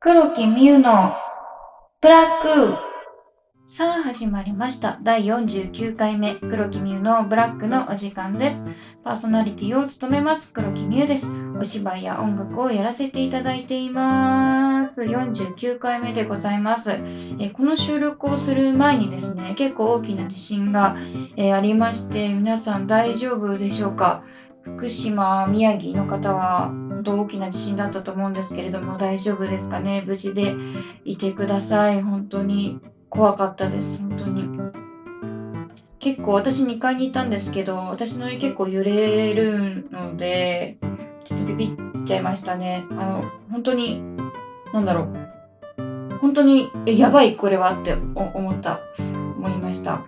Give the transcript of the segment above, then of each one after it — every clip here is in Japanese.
黒木美優のブラックさあ始まりました。第49回目、黒木美優のブラックのお時間です。パーソナリティを務めます、黒木美優です。お芝居や音楽をやらせていただいています。49回目でございます。えこの収録をする前にですね、結構大きな地震が、えありまして、皆さん大丈夫でしょうか？福島、宮城の方は本当大きな地震だったと思うんですけれども大丈夫ですかね？無事でいてください。本当に怖かったです。本当に。結構私2階にいたんですけど私の家結構揺れるのでちょっとビビっちゃいましたね。あの本当になんだろう本当にえやばいこれはって思った思いました。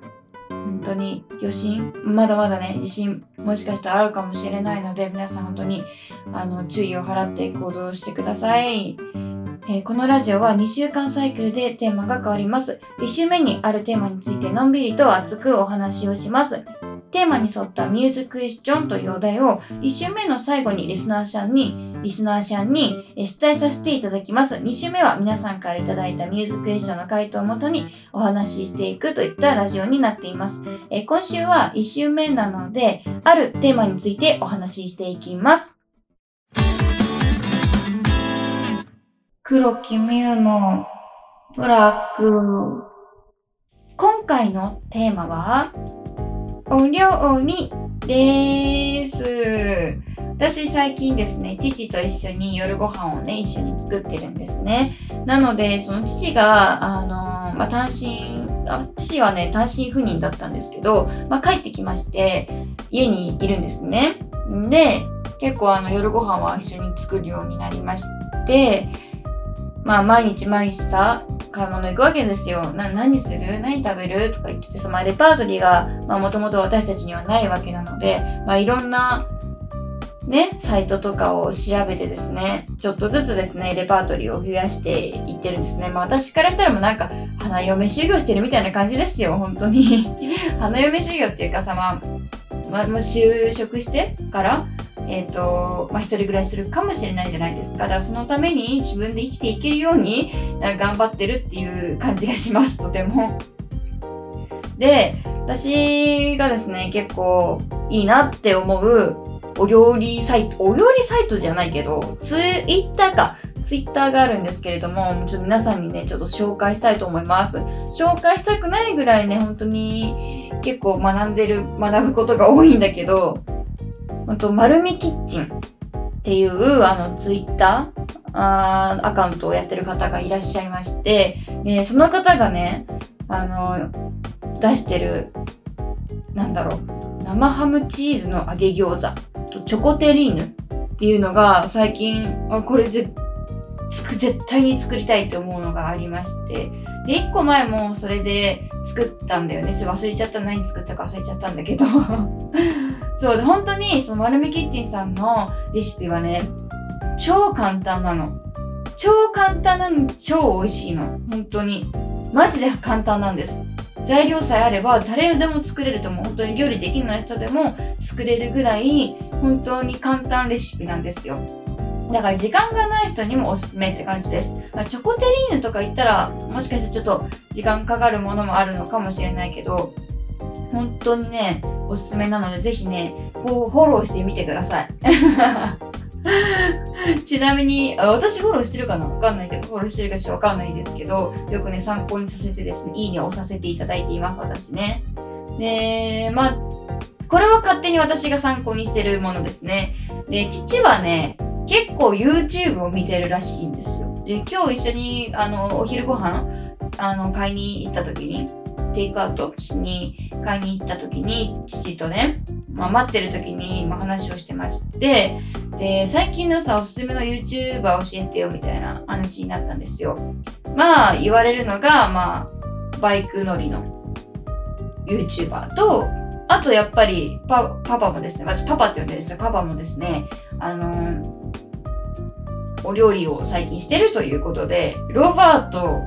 本当に余震まだまだね地震もしかしたらあるかもしれないので皆さん本当にあの注意を払って行動してください、えーこのラジオは2週間サイクルでテーマが変わります。1週目にあるテーマについてのんびりと熱くお話をします。テーマに沿ったミューズクエスチョンというお題を1週目の最後にリスナーさんにリスナーさんにえー伝えさせていただきます2週目は皆さんからいただいたミューズクエスチョンの回答をもとにお話ししていくといったラジオになっていますえ今週は1週目なので、あるテーマについてお話ししていきます。黒木美優のブラック。今回のテーマは、お料理です。私最近ですね、父と一緒に夜ご飯をね、一緒に作ってるんですね。なので、その父が、あのまあ、単身、あ父はね、単身赴任だったんですけど、まあ、帰ってきまして、家にいるんですね。で、結構あの夜ご飯は一緒に作るようになりまして、まあ毎日毎日さ、買い物行くわけですよ。な何する？何食べる？とか言っててさ、まあレパートリーがまあもともと私たちにはないわけなので、まあいろんなね、サイトとかを調べてですね、ちょっとずつですね、レパートリーを増やしていってるんですね。まあ私からしたらもうなんか、花嫁修行してるみたいな感じですよ、本当に。花嫁修行っていうかさ、まあ、まあ、就職してから、えっ、と、まあ、一人暮らしするかもしれないじゃないですか。だからそのために自分で生きていけるように頑張ってるっていう感じがします、とても。で、私がですね、結構いいなって思うお料理サイト、お料理サイトじゃないけど、ツイッターか。ツイッターがあるんですけれども、ちょっと皆さんにね、ちょっと紹介したいと思います。紹介したくないぐらいね、本当に結構学んでる、学ぶことが多いんだけど、本当丸みキッチンっていうあのツイッターあーアカウントをやってる方がいらっしゃいまして、でその方がね、あの、出してる、なんだろう、生ハムチーズの揚げ餃子とチョコテリーヌっていうのが最近、あこれ絶対に作りたいって思うのがありまして、で、1個前もそれで作ったんだよね。忘れちゃった。何作ったか忘れちゃったんだけど。そうで、本当にその丸みキッチンさんのレシピはね、超簡単なの。超簡単なのに超美味しいの。本当に。マジで簡単なんです。材料さえあれば誰でも作れると思う。本当に料理できない人でも作れるぐらい本当に簡単レシピなんですよ。だから時間がない人にもおすすめって感じです。まあチョコテリーヌとか言ったらもしかしたらちょっと時間かかるものもあるのかもしれないけど、本当にね、おすすめなのでぜひね、こうフォローしてみてください。ちなみに、私フォローしてるかな？わかんないけど、フォローしてるかしらわかんないですけど、よくね、参考にさせてですね、いいねをさせていただいています、私ね。で、まあ、これは勝手に私が参考にしてるものですね。で、父はね、結構 YouTube を見てるらしいんですよ。で、今日一緒に、あの、お昼ご飯、あの、買いに行った時に、テイクアウトしに買いに行った時に、父とね、まあ、待ってる時に、ま、話をしてまして、で、最近のさ、おすすめの YouTuber 教えてよみたいな話になったんですよ。まあ、言われるのが、まあ、バイク乗りの YouTuber と、あとやっぱりパパもですね、私パパって呼んでるんですよ。パパもですね、あのーお料理を最近してるということで、ロバート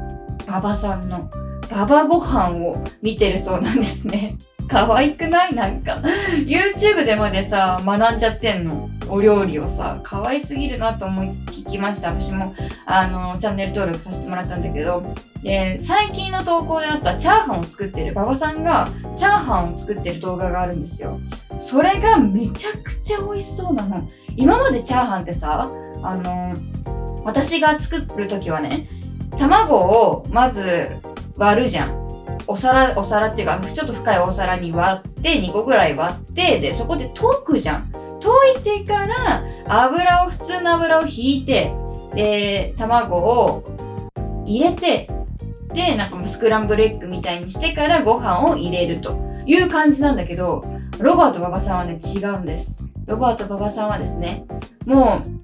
馬場さんの馬場ご飯を見てるそうなんですね。可愛くない？なんか。YouTube でまでさ、学んじゃってんの？お料理をさ、可愛すぎるなと思いつつ聞きました。私も、あの、チャンネル登録させてもらったんだけど、で、最近の投稿であったチャーハンを作ってる馬場さんが、チャーハンを作ってる動画があるんですよ。それがめちゃくちゃ美味しそうなの。今までチャーハンってさ、あの、私が作るときはね、卵をまず割るじゃん。お皿、お皿っていうか、ちょっと深いお皿に割って、2個ぐらい割って、で、そこで溶くじゃん。溶いてから、油を、普通の油を引いて、で、卵を入れて、で、なんかスクランブルエッグみたいにしてからご飯を入れるという感じなんだけど、ロバート馬場さんはね、違うんです。ロバート馬場さんはですね、もう、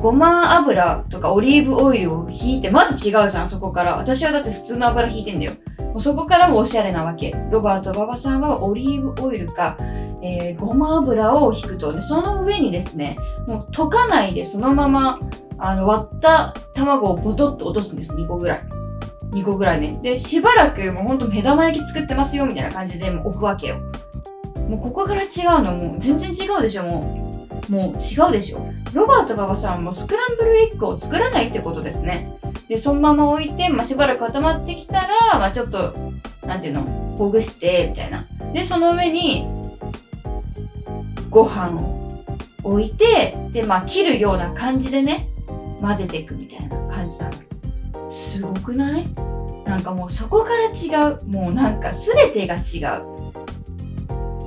ごま油とかオリーブオイルを引いて、まず違うじゃん、そこから。私はだって普通の油引いてんだよ。もうそこからもおしゃれなわけ。ロバート馬場さんはオリーブオイルか、えー、ごま油を引くと。で、その上にですね、もう溶かないでそのまま、あの、割った卵をボトッと落とすんです、2個ぐらい。2個ぐらいね。で、しばらくもうほんと目玉焼き作ってますよ、みたいな感じでもう置くわけよ。もうここから違うの、もう全然違うでしょ、もう。もう違うでしょ。ロバート馬場さんもスクランブルエッグを作らないってことですね。で、そのまま置いて、まあ、しばらく固まってきたら、まあ、ちょっと、なんていうの、ほぐして、みたいな。で、その上に、ご飯を置いて、で、まあ、切るような感じでね、混ぜていくみたいな感じなの。すごくない？なんかもうそこから違う。もうなんか全てが違う。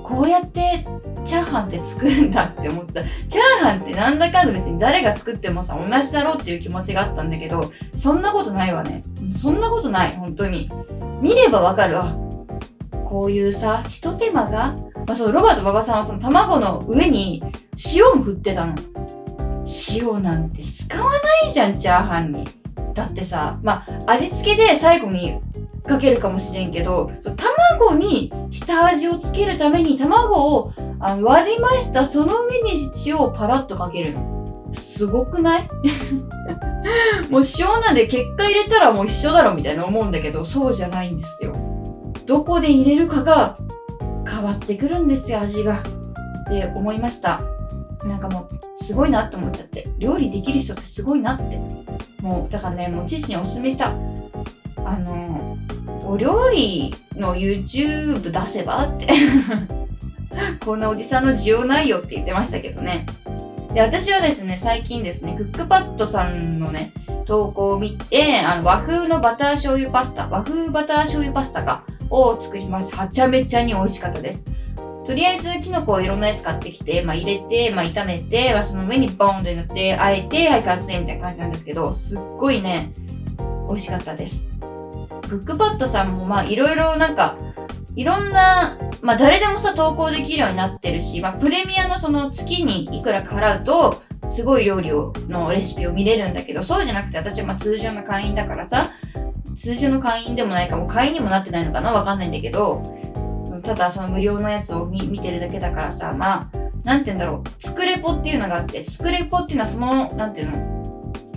こうやってチャーハンって作るんだって思った。チャーハンってなんだかんだ別に誰が作ってもさ、同じだろうっていう気持ちがあったんだけど、そんなことないわね。そんなことない、本当に。見ればわかるわ。こういうさ、ひと手間が、まあ、そのロバート馬場さんはその卵の上に塩も振ってたの。塩なんて使わないじゃん、チャーハンに。だってさ、まあ、味付けで最後にかけるかもしれんけど、そう卵に下味をつけるために卵をあの割りました。その上に塩をパラッとかけるの。すごくない？もう塩なんで結果入れたらもう一緒だろみたいな思うんだけど、そうじゃないんですよ。どこで入れるかが変わってくるんですよ、味が。って思いました。なんかもう、すごいなって思っちゃって。料理できる人ってすごいなって。もう、だからね、もう父におすすめした。あの、お料理の YouTube 出せばってこんなおじさんの需要ないよって言ってましたけどね。で、私はですね、最近ですね、クックパッドさんのね、投稿を見て、あの和風のバター醤油パスタ、和風バター醤油パスタか、を作りました。はちゃめちゃに美味しかったです。とりあえず、キノコをいろんなやつ買ってきて、まあ、入れて、まあ、炒めて、まあ、その上にボーンって塗って、あえて、はい、完成みたいな感じなんですけど、すっごいね、美味しかったです。クックパッドさんも、まあ、いろいろなんか、いろんな、まあ、誰でもさ、投稿できるようになってるし、まあ、プレミアのその月にいくらか払うと、すごい料理をのレシピを見れるんだけど、そうじゃなくて、私はまあ通常の会員だからさ、通常の会員でもないかも、会員にもなってないのかなわかんないんだけど、ただその無料のやつを見てるだけだからさ、まあ、なんて言うんだろう、作れポっていうのがあって、作れポっていうのはその、なんていうの、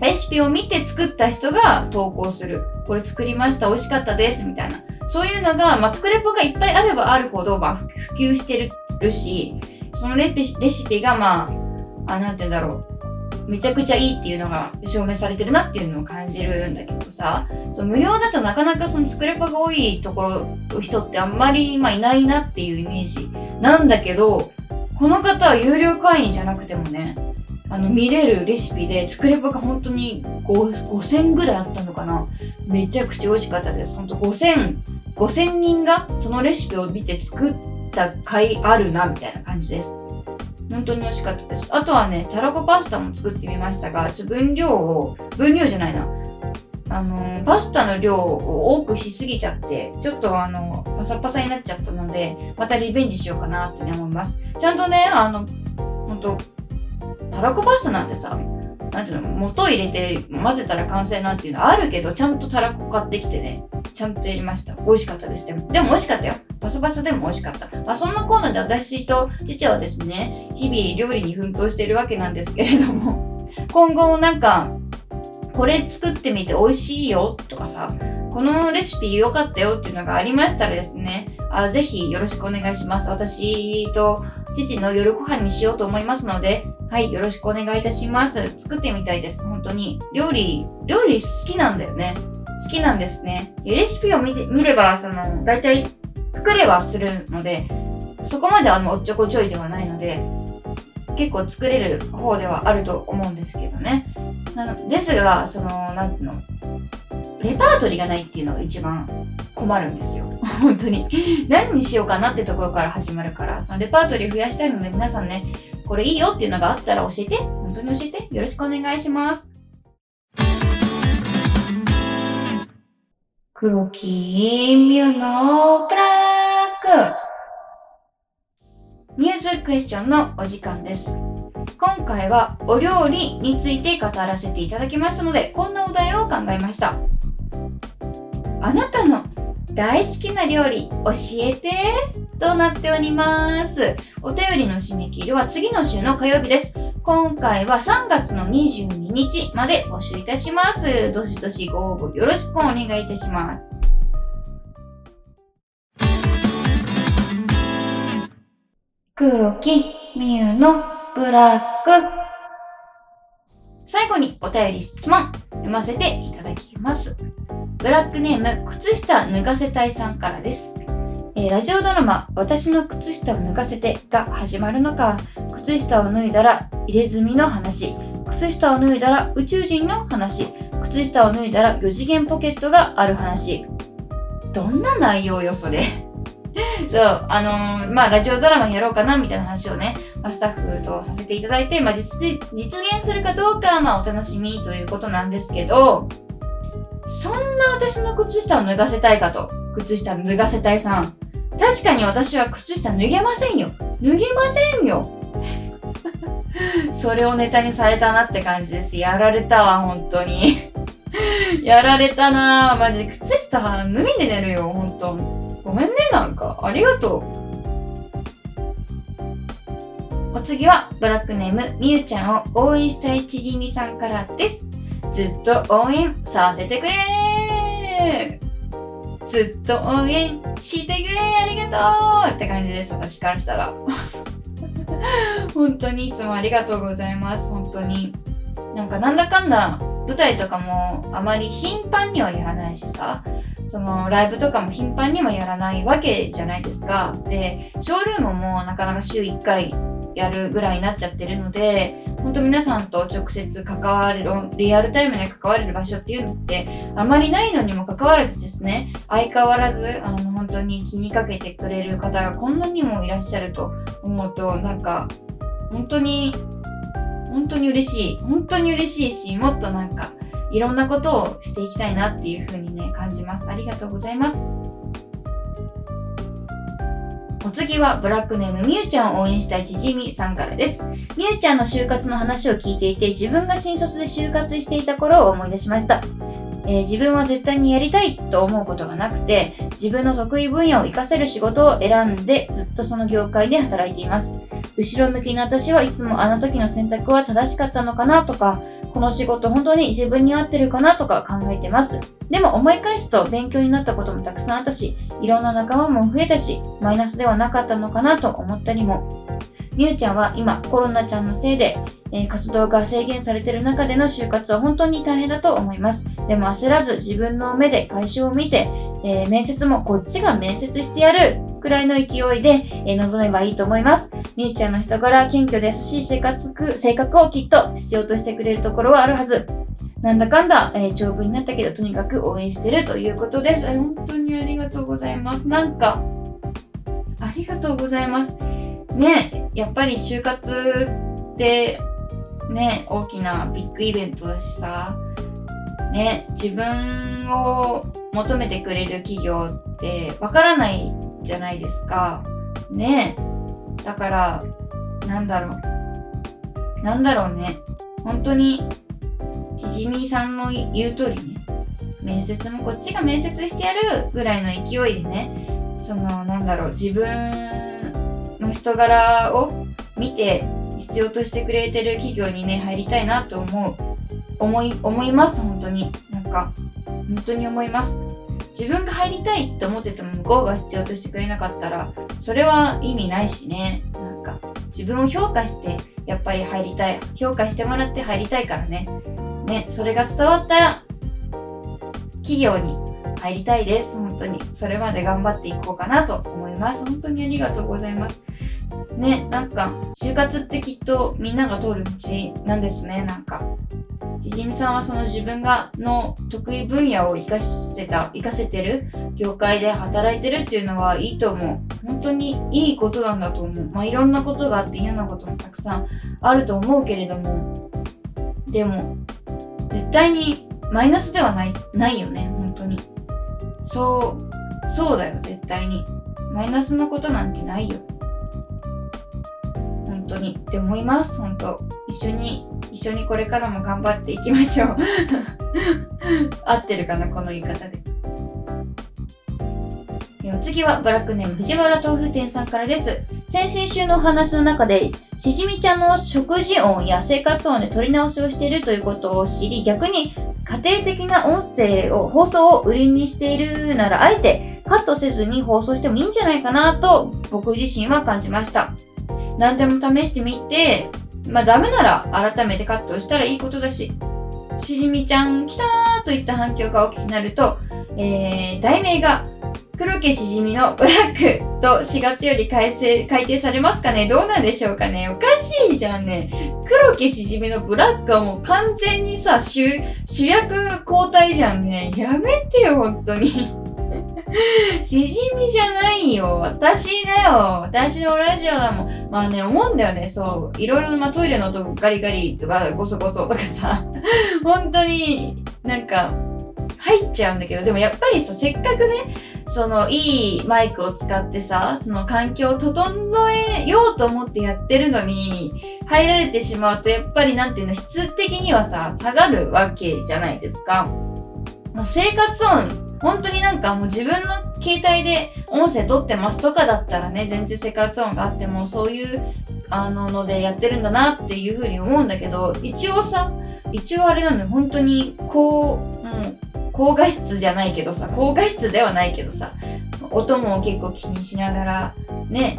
レシピを見て作った人が投稿する。これ作りました、美味しかったです、みたいな。そういうのが、まあ、作れポがいっぱいあればあるほど、まあ、普及してるし、そのレシピが、まあ、あ、なんて言うんだろう。めちゃくちゃいいっていうのが証明されてるなっていうのを感じるんだけどさ、その無料だとなかなかその作れパが多いところ、人ってあんまり、まあ、いないなっていうイメージなんだけど、この方は有料会員じゃなくてもね、あの見れるレシピで作ればが本当に5000ぐらいあったのかなめちゃくちゃ美味しかったです。本当5000、5000人がそのレシピを見て作った回あるなみたいな感じです。本当に美味しかったです。あとはね、たらこパスタも作ってみましたが、ちょ分量を、分量じゃないな。あの、パスタの量を多くしすぎちゃって、ちょっとあの、パサパサになっちゃったので、またリベンジしようかなって、ね、思います。ちゃんとね、あの、本当たらこパスタなんてさ、なんていうの、素入れて混ぜたら完成なんていうのあるけど、ちゃんとたらこ買ってきてね、ちゃんとやりました。美味しかったです。でも、でも美味しかったよ。パサパサでも美味しかった。まあ、そんなコーナーで私と父はですね、日々料理に奮闘しているわけなんですけれども、今後なんか、これ作ってみて美味しいよとかさ、このレシピ良かったよっていうのがありましたらですね、あぜひよろしくお願いします。私と父の夜ご飯にしようと思いますので、はい、よろしくお願いいたします。作ってみたいです、本当に。料理、料理好きなんだよね。好きなんですね。レシピを見て見れば、その、大体作れはするので、そこまであの、おっちょこちょいではないので、結構作れる方ではあると思うんですけどね。なのですが、その、なんていうの、レパートリーがないっていうのが一番困るんですよ。本当に。何にしようかなってところから始まるから、そのレパートリー増やしたいので皆さんね、これいいよっていうのがあったら教えて。本当に教えて。よろしくお願いします。黒木ミュのブラックニュースクエスチョンのお時間です。今回はお料理について語らせていただきましたので、こんなお題を考えました。あなたの大好きな料理教えて？となっております。お便りの締め切りは次の週の火曜日です。今回は3月の22日まで募集いたします。どしどしご応募よろしくお願いいたします。黒木みゆのブラック。最後にお便り質問読ませていただきます。ブラックネーム、靴下脱がせたいさんからです。えー、ラジオドラマ、私の靴下を脱がせてが始まるのか、靴下を脱いだら入れ墨の話、靴下を脱いだら宇宙人の話、靴下を脱いだら4次元ポケットがある話。どんな内容よ、それ。そう、あのー、まあ、ラジオドラマやろうかな、みたいな話をね、まあ、スタッフとさせていただいて、まあ実、現するかどうかは、まあ、お楽しみということなんですけど、そんな私の靴下を脱がせたいかと。靴下脱がせたいさん。確かに私は靴下脱げませんよ。脱げませんよ。それをネタにされたなって感じです。やられたわ、本当に。やられたなマジ靴下脱いで寝るよ、本当めんね、なんか。ありがとう。お次は、ブラックネーム、みゆちゃんを応援したいちじみさんからです。ずっと応援させてくれずっと応援してくれありがとうって感じです、私からしたら。本当にいつもありがとうございます、本当に。なんかなんだかんだ舞台とかもあまり頻繁にはやらないしさ、そのライブとかも頻繁にはやらないわけじゃないですか。で、ショールームもなかなか週1回やるぐらいになっちゃってるので、本当皆さんと直接関わる、リアルタイムで関われる場所っていうのってあまりないのにもかかわらずですね、相変わらず、あの、本当に気にかけてくれる方がこんなにもいらっしゃると思うと、なんか、本当に、本当に嬉しい。本当に嬉しいし、もっとなんか、いろんなことをしていきたいなっていうふうにね、感じます。ありがとうございます。お次はブラックネームみゆちゃんを応援したいちじみさんからです。みゆちゃんの就活の話を聞いていて自分が新卒で就活していた頃を思い出しました。えー、自分は絶対にやりたいと思うことがなくて自分の得意分野を活かせる仕事を選んでずっとその業界で働いています。後ろ向きな私はいつもあの時の選択は正しかったのかなとかこの仕事本当に自分に合ってるかなとか考えてます。でも思い返すと勉強になったこともたくさんあったし、いろんな仲間も増えたし、マイナスではなかったのかなと思ったりも。みゆちゃんは今コロナちゃんのせいで、えー、活動が制限されてる中での就活は本当に大変だと思います。でも焦らず自分の目で会社を見て、えー、面接もこっちが面接してやるくらいの勢いで、えー、臨めばいいと思います。みゆちゃんの人柄、謙虚で優しい生活性格をきっと必要としてくれるところはあるはず。なんだかんだ、えー、長文になったけど、とにかく応援してるということです。本当にありがとうございます。なんか、ありがとうございます。ね、やっぱり就活って、ね、大きなビッグイベントだしさ、ね、自分を求めてくれる企業ってわからないじゃないですか。ね。だから、なんだろう。なんだろうね。本当に、ちじみさんの言う通りね、面接もこっちが面接してやるぐらいの勢いでね、その、なんだろう、自分の人柄を見て必要としてくれてる企業にね、入りたいなと思う。思い、思います、本当に。なんか、本当に思います。自分が入りたいって思ってても向こうが必要としてくれなかったら、それは意味ないしね。なんか、自分を評価してやっぱり入りたい評価してもらって入りたいからねねそれが伝わった企業に入りたいです本当にそれまで頑張っていこうかなと思います本当にありがとうございますね、なんか、就活ってきっとみんなが通る道なんですね、なんか。ちじみさんはその自分がの得意分野を活かしてた、活かせてる業界で働いてるっていうのはいいと思う。本当にいいことなんだと思う。まあいろんなことがあって嫌なこともたくさんあると思うけれども、でも、絶対にマイナスではない、ないよね、本当に。そう、そうだよ、絶対に。マイナスのことなんてないよ。当にって思います。本当。一緒に、一緒にこれからも頑張っていきましょう。合ってるかな、この言い方で。お次はブラックネーム藤原豆腐店さんからです。先々週のお話の中で、しじみちゃんの食事音や生活音で取り直しをしているということを知り、逆に家庭的な音声を、放送を売りにしているなら、あえてカットせずに放送してもいいんじゃないかなと僕自身は感じました。何でも試してみて、まあダメなら改めてカットしたらいいことだし、しじみちゃん来たーといった反響が大きくなると、えー、題名が黒毛しじみのブラックと4月より改正、改定されますかね？どうなんでしょうかね？おかしいじゃんね。黒毛しじみのブラックはもう完全にさ、主、主役交代じゃんね。やめてよ、本当に。しじみじゃないよ。私だよ。私のラジオだもん。まあね、思うんだよね。そう。いろいろ、まあ、トイレの音ガリガリとか、ゴソゴソとかさ、本当になんか、入っちゃうんだけど、でもやっぱりさ、せっかくね、そのいいマイクを使ってさ、その環境を整えようと思ってやってるのに、入られてしまうと、やっぱりなんていうの、質的にはさ、下がるわけじゃないですか。生活音本当になんかもう自分の携帯で音声撮ってますとかだったらね、全然生活音があってもそういうあののでやってるんだなっていうふうに思うんだけど、一応さ、一応あれなんだよ、本当に高、う高画質じゃないけどさ、高画質ではないけどさ、音も結構気にしながらね、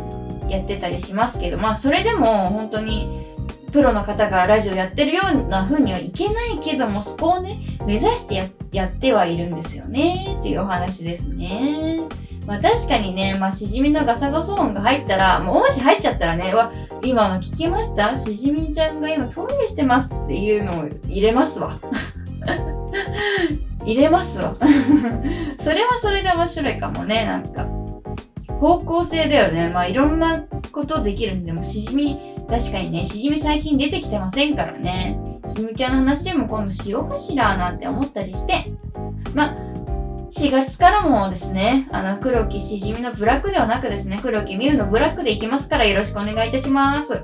やってたりしますけど、まあそれでも本当にプロの方がラジオやってるような風にはいけないけども、そこをね、目指してやってはいるんですよね、っていうお話ですね。まあ確かにね、まあしじみのガサゴソ音が入ったら、もうもし入っちゃったらね、わ、今の聞きました？しじみちゃんが今トイレしてます？っていうのを入れますわ。入れますわ。それはそれで面白いかもね、なんか。方向性だよね。まあいろんなことできるんでも、しじみ確かにね、しじみ最近出てきてませんからね。しじみちゃんの話でも今度しようかしらなんて思ったりして。ま4月からもですね、あの、黒木しじみのブラックではなくですね、黒木ミュウのブラックでいきますからよろしくお願いいたします。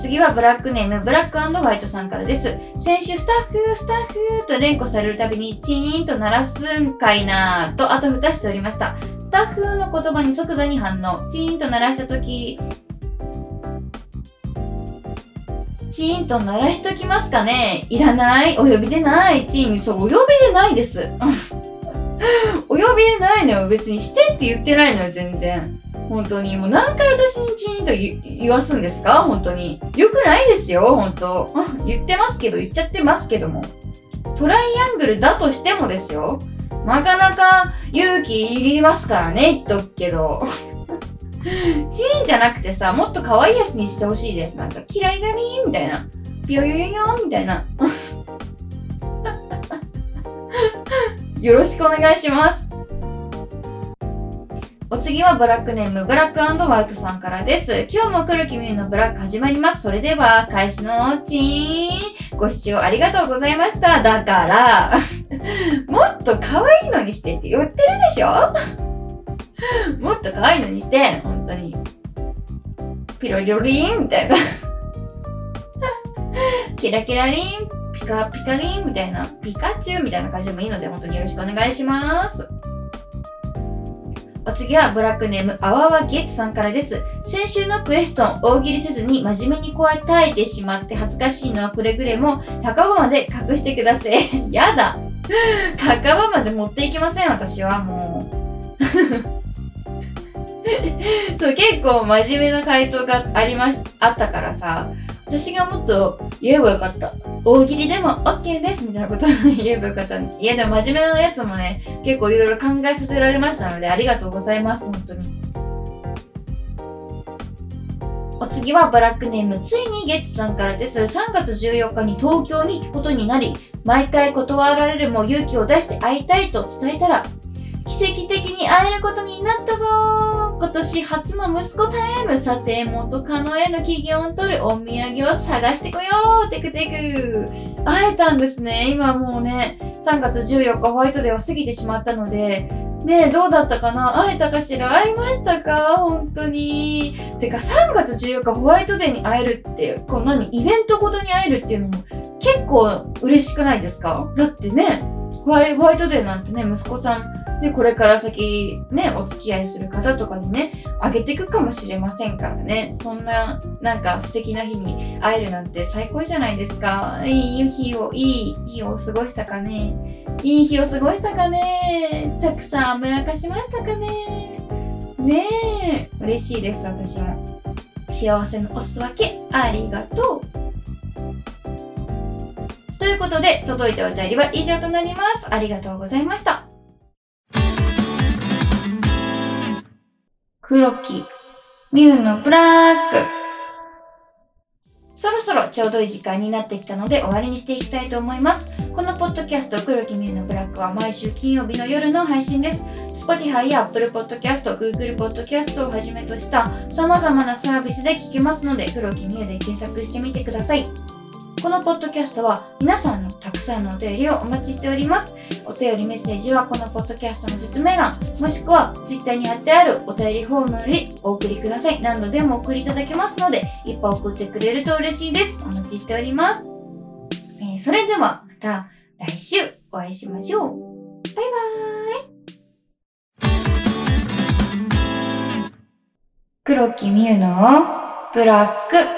次はブラックネーム、ブラックホワイトさんからです。先週、スタッフ、スタッフと連呼されるたびに、チーンと鳴らすんかいなとあたふたしておりました。スタッフの言葉に即座に反応。チーンと鳴らしたとき、チーンと鳴らしときますかねいらないお呼びでないチーン、そう、お呼びでないです。お呼びでないのよ。別にしてって言ってないのよ、全然。本当に。もう何回私にチーンと言わすんですか？本当に。よくないですよ、本当。言ってますけど、言っちゃってますけども。トライアングルだとしてもですよ。なかなか勇気いりますからね、言っとくけど。チーンじゃなくてさ、もっと可愛いやつにしてほしいです。なんか、キラリラリーみたいな。ピヨヨヨヨみたいな。よろしくお願いします。お次はブラックネーム、ブラックワイトさんからです。今日も黒木美のブラック始まります。それでは、開始のチーン。ご視聴ありがとうございました。だから、もっと可愛いのにしてって言ってるでしょ？もっと可愛いのにして、本当に。ピロリロリンみたいな。キラキラリン、ピカピカリンみたいな、ピカチュウみたいな感じでもいいので、本当によろしくお願いします。お次はブラックネーム、あわわゲッツさんからです。先週のクエストン、大喜利せずに真面目にこうやって耐えてしまって恥ずかしいのはくれぐれも、100番まで隠してください。やだ。100番まで持っていきません、私はもう。そう、結構真面目な回答がありまし、あったからさ、私がもっと言えばよかった。大喜利でも OK ですみたいなことを言えばよかったんです。いや、でも真面目なやつもね、結構いろいろ考えさせられましたので、ありがとうございます、本当に。お次はブラックネーム、ついにゲッツさんからです。3月14日に東京に行くことになり、毎回断られるも勇気を出して会いたいと伝えたら、奇跡的に会えることになったぞ。今年初の息子タイムさて元カノへの期限を取るお土産を探してこよう。テクテク。会えたんですね。今もうね3月14日ホワイトデーは過ぎてしまったので。ねえ、どうだったかな？会えたかしら？会いましたか？本当に。てか、3月14日ホワイトデーに会えるって、こう何イベントごとに会えるっていうのも結構嬉しくないですか？だってね、ホワイトデーなんてね、息子さん、ね、これから先ね、お付き合いする方とかにね、あげていくかもしれませんからね。そんな、なんか素敵な日に会えるなんて最高じゃないですか。いい日を、いい日を過ごしたかね。いい日を過ごしたかね。たくさん甘やかしましたかね。ねえ、嬉しいです、私も。幸せのおす分け、ありがとう。ということで、届いたお便りは以上となります。ありがとうございました。黒木、ミュウのブラック。そろそろちょうどいい時間になってきたので終わりにしていきたいと思います。このポッドキャスト黒木ミュウのブラックは毎週金曜日の夜の配信です。Spotify や Apple Podcast、Google Podcast をはじめとした様々なサービスで聞けますので黒木ミュウで検索してみてください。このポッドキャストは皆さんのたくさんのお便りをお待ちしております。お便りメッセージはこのポッドキャストの説明欄、もしくは Twitter に貼ってあるお便りフォームよりお送りください。何度でもお送りいただけますので、いっぱい送ってくれると嬉しいです。お待ちしております。えー、それではまた来週お会いしましょう。バイバーイ黒木美優のブラック